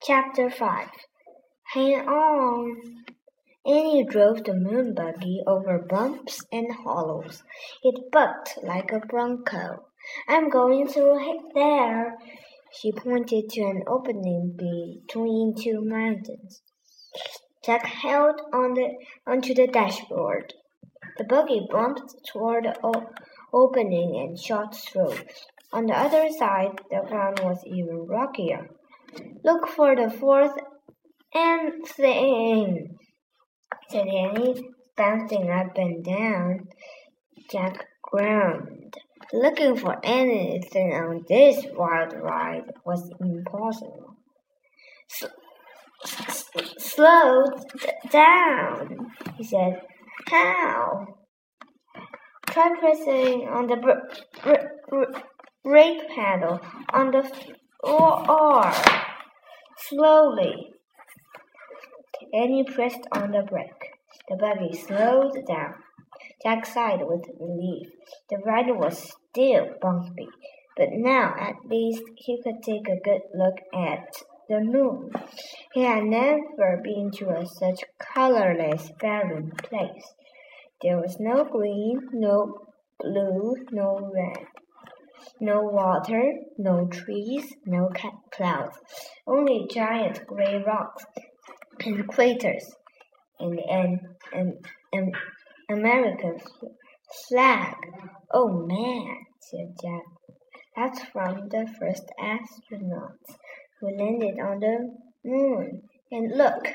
Chapter 5 Hang on! Annie drove the moon buggy over bumps and hollows. It bucked like a bronco. I'm going through there. She pointed to an opening between two mountains. Jack held on the onto the dashboard. The buggy bumped toward the opening and shot through. On the other side, the ground was even rockier. Look for the fourth M thing, said Annie, bouncing up and down. Jack groaned. Looking for anything on this wild ride was impossible. Slow down, he said. How? Try pressing on the br br brake pedal on the floor slowly. Annie pressed on the brake. The buggy slowed down. Jack sighed with relief. The ride was still bumpy, but now at least he could take a good look at the moon. He had never been to a such colorless, barren place. There was no green, no blue, no red. No water, no trees, no clouds, only giant gray rocks and craters, and an, an, an American flag. Oh man, said Jack. That's from the first astronauts who landed on the moon. And look,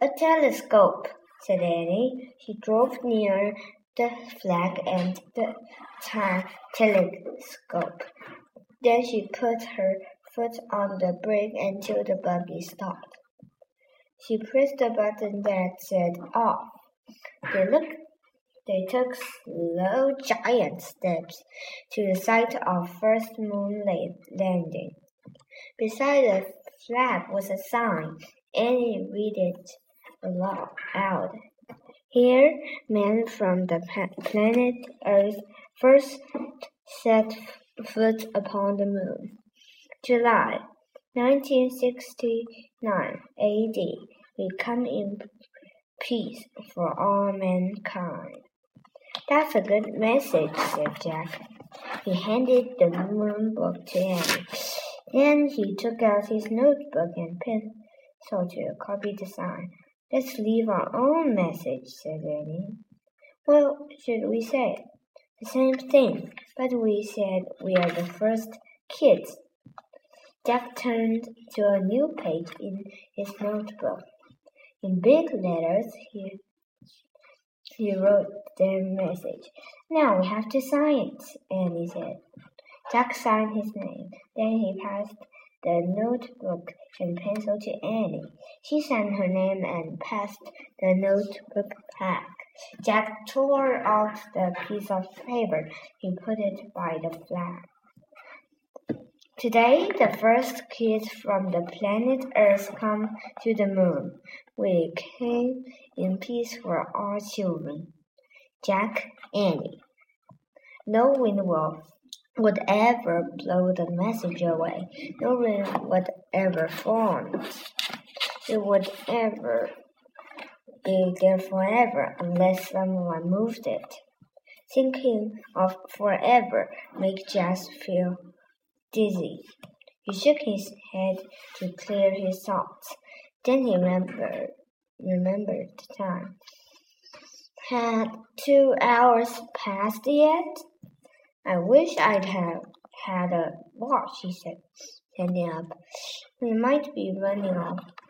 a telescope, said Annie. She drove near the flag and the telescope. Then she put her foot on the brake until the buggy stopped. She pressed the button that said off. They looked they took slow giant steps to the site of first moon landing. Beside the flag was a sign. Annie read it aloud. Here, men from the planet Earth first set foot upon the moon. July 1969 AD. We come in peace for all mankind. That's a good message, said Jack. He handed the moon book to Annie. Then he took out his notebook and pencil to copy the sign. Let's leave our own message, said Annie. What should we say? The same thing, but we said we are the first kids. Jack turned to a new page in his notebook. In big letters, he, he wrote their message. Now we have to sign it, Annie said. Jack signed his name. Then he passed the notebook and pencil to Annie. She signed her name and passed the notebook back. Jack tore out the piece of paper. He put it by the flag. Today, the first kids from the planet Earth come to the moon. We came in peace for all children. Jack, Annie. No wind will would ever blow the message away. No rain would ever fall. It would ever be there forever unless someone moved it. Thinking of forever made Jack feel dizzy. He shook his head to clear his thoughts. Then he remembered remembered the time. Had two hours passed yet? I wish I'd have had a watch, he said, standing up. We might be running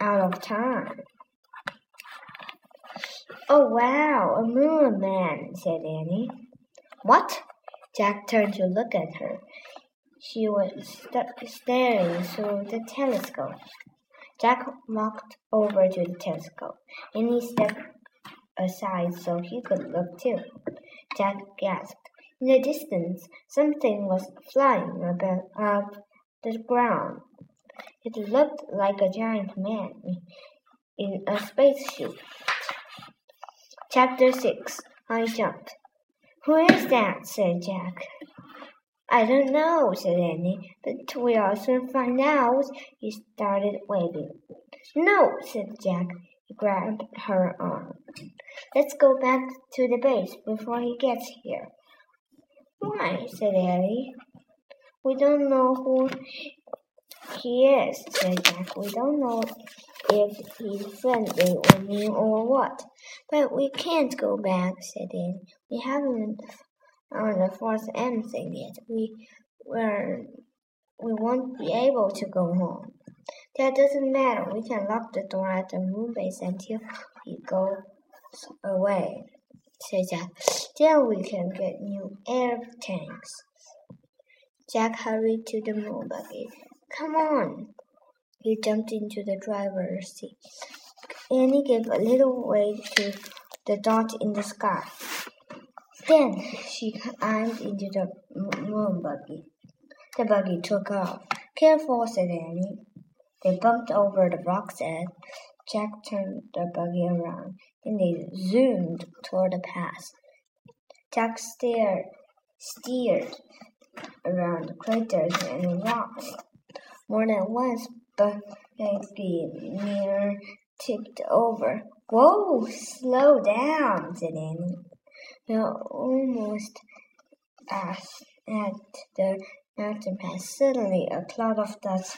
out of time. Oh, wow, a moon man, said Annie. What? Jack turned to look at her. She was st staring through the telescope. Jack walked over to the telescope. Annie stepped aside so he could look too. Jack gasped. In the distance, something was flying above the ground. It looked like a giant man in a spacesuit. Chapter 6 I jumped. Who is that? said Jack. I don't know, said Annie, but we'll soon find out. He started waving. No, said Jack. He grabbed her arm. Let's go back to the base before he gets here. Why? said Ellie. We don't know who he is, said Jack. We don't know if he's friendly or mean or what. But we can't go back, said Annie. We haven't found the fourth M thing yet. We were we won't be able to go home. That doesn't matter. We can lock the door at the moon base until he goes away, said Jack. Then we can get new air tanks. Jack hurried to the moon buggy. Come on. He jumped into the driver's seat. Annie gave a little wave to the dot in the sky. Then she climbed into the moon buggy. The buggy took off. Careful, said Annie. They bumped over the rock's and Jack turned the buggy around, and they zoomed toward the pass. Jack stared, steered around the craters and rocks. More than once, buggy near tipped over. Whoa, slow down, said Annie. You're almost at, at the mountain pass. Suddenly, a cloud of dust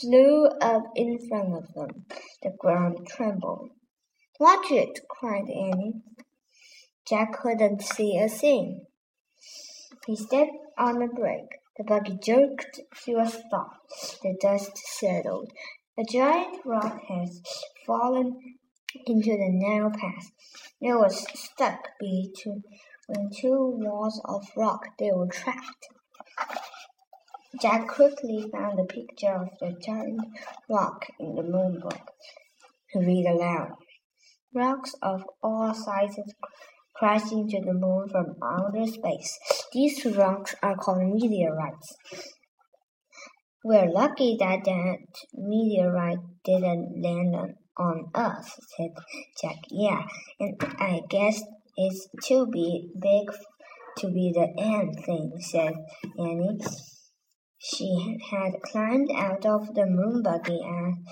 flew up in front of them. The ground trembled. Watch it! cried Annie. Jack couldn't see a thing. He stepped on the brake. The buggy jerked to a stop. The dust settled. A giant rock had fallen into the narrow path. It was stuck between two walls of rock. They were trapped. Jack quickly found a picture of the giant rock in the moon book. He read aloud. Rocks of all sizes crash into the moon from outer space. These rocks are called meteorites. We're lucky that that meteorite didn't land on, on us, said Jack. Yeah, and I guess it's too big to be the M thing, said Annie. She had climbed out of the moon buggy and,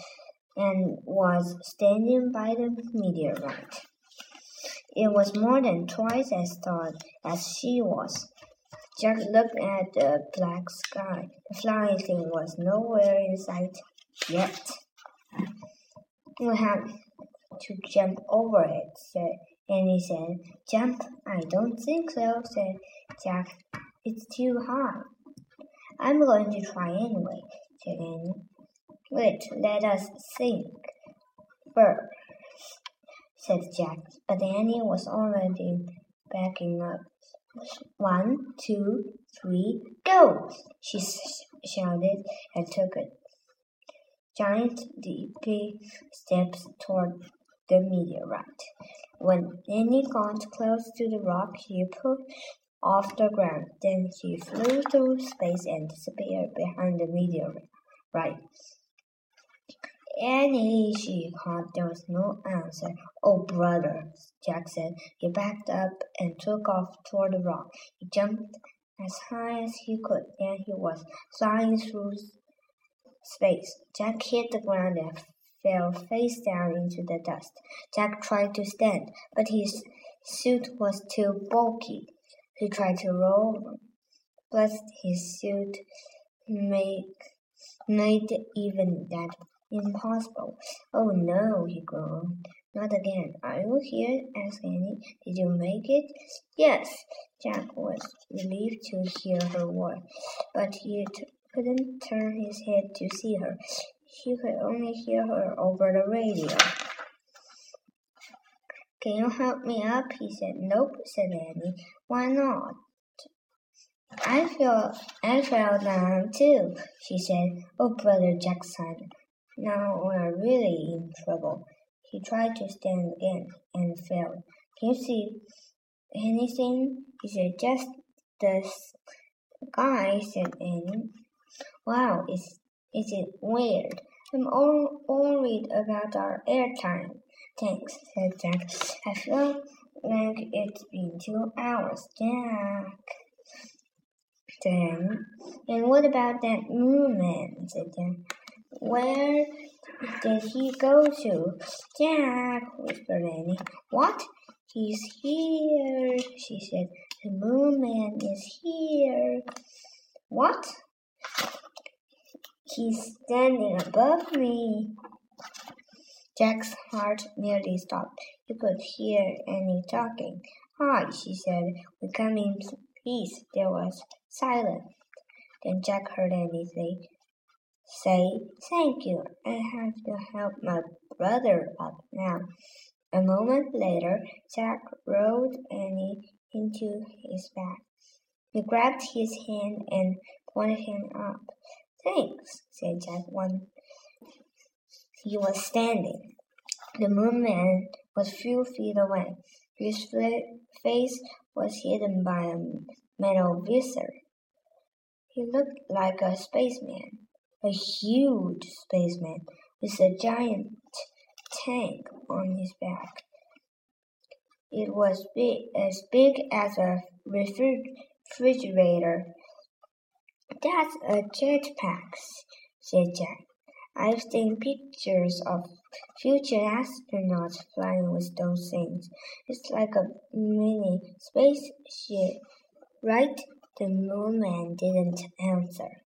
and was standing by the meteorite. It was more than twice as tall as she was. Jack looked at the black sky. The flying thing was nowhere in sight yet. We have to jump over it, said Annie said. Jump? I don't think so, said Jack. It's too high. I'm going to try anyway, said Annie. Wait, let us think first, said Jack. But Annie was already backing up. One, two, three, go! She shouted and took a giant deep steps toward the meteorite. When Annie got close to the rock, he pulled off the ground. Then he flew through space and disappeared behind the meteorite. Annie, she called. There was no answer. Oh, brother, Jack said. He backed up and took off toward the rock. He jumped as high as he could. Then he was flying through space. Jack hit the ground and fell face down into the dust. Jack tried to stand, but his suit was too bulky. He tried to roll, but his suit made, made even that impossible. Oh no, he groaned. Not again. Are you here? asked Annie. Did you make it? Yes. Jack was relieved to hear her voice, but he couldn't turn his head to see her. He could only hear her over the radio. Can you help me up? He said. Nope, said Annie. Why not? I feel I fell down too, she said. Oh, brother Jackson, now we're really in trouble. He tried to stand again and failed. Can you see anything? He said. Just the sky, said Annie. Wow, is is it weird? I'm all worried about our airtime. Thanks, said Jack. I feel like it's been two hours. Jack. Then. And what about that moon man? said Jack. Where did he go to? Jack, whispered Annie. What? He's here, she said. The moon man is here. What? He's standing above me. Jack's heart nearly stopped. He could hear Annie talking. Hi, she said. We come in peace. There was silence. Then Jack heard Annie say, say, Thank you. I have to help my brother up now. A moment later, Jack rolled Annie into his bag. He grabbed his hand and pointed him up. Thanks, said Jack when he was standing. The moon man was few feet away. His face was hidden by a metal visor. He looked like a spaceman, a huge spaceman with a giant tank on his back. It was big, as big as a refrigerator. That's a jetpack, said Jack. I've seen pictures of future astronauts flying with those things. It's like a mini spaceship, right? The moon man didn't answer.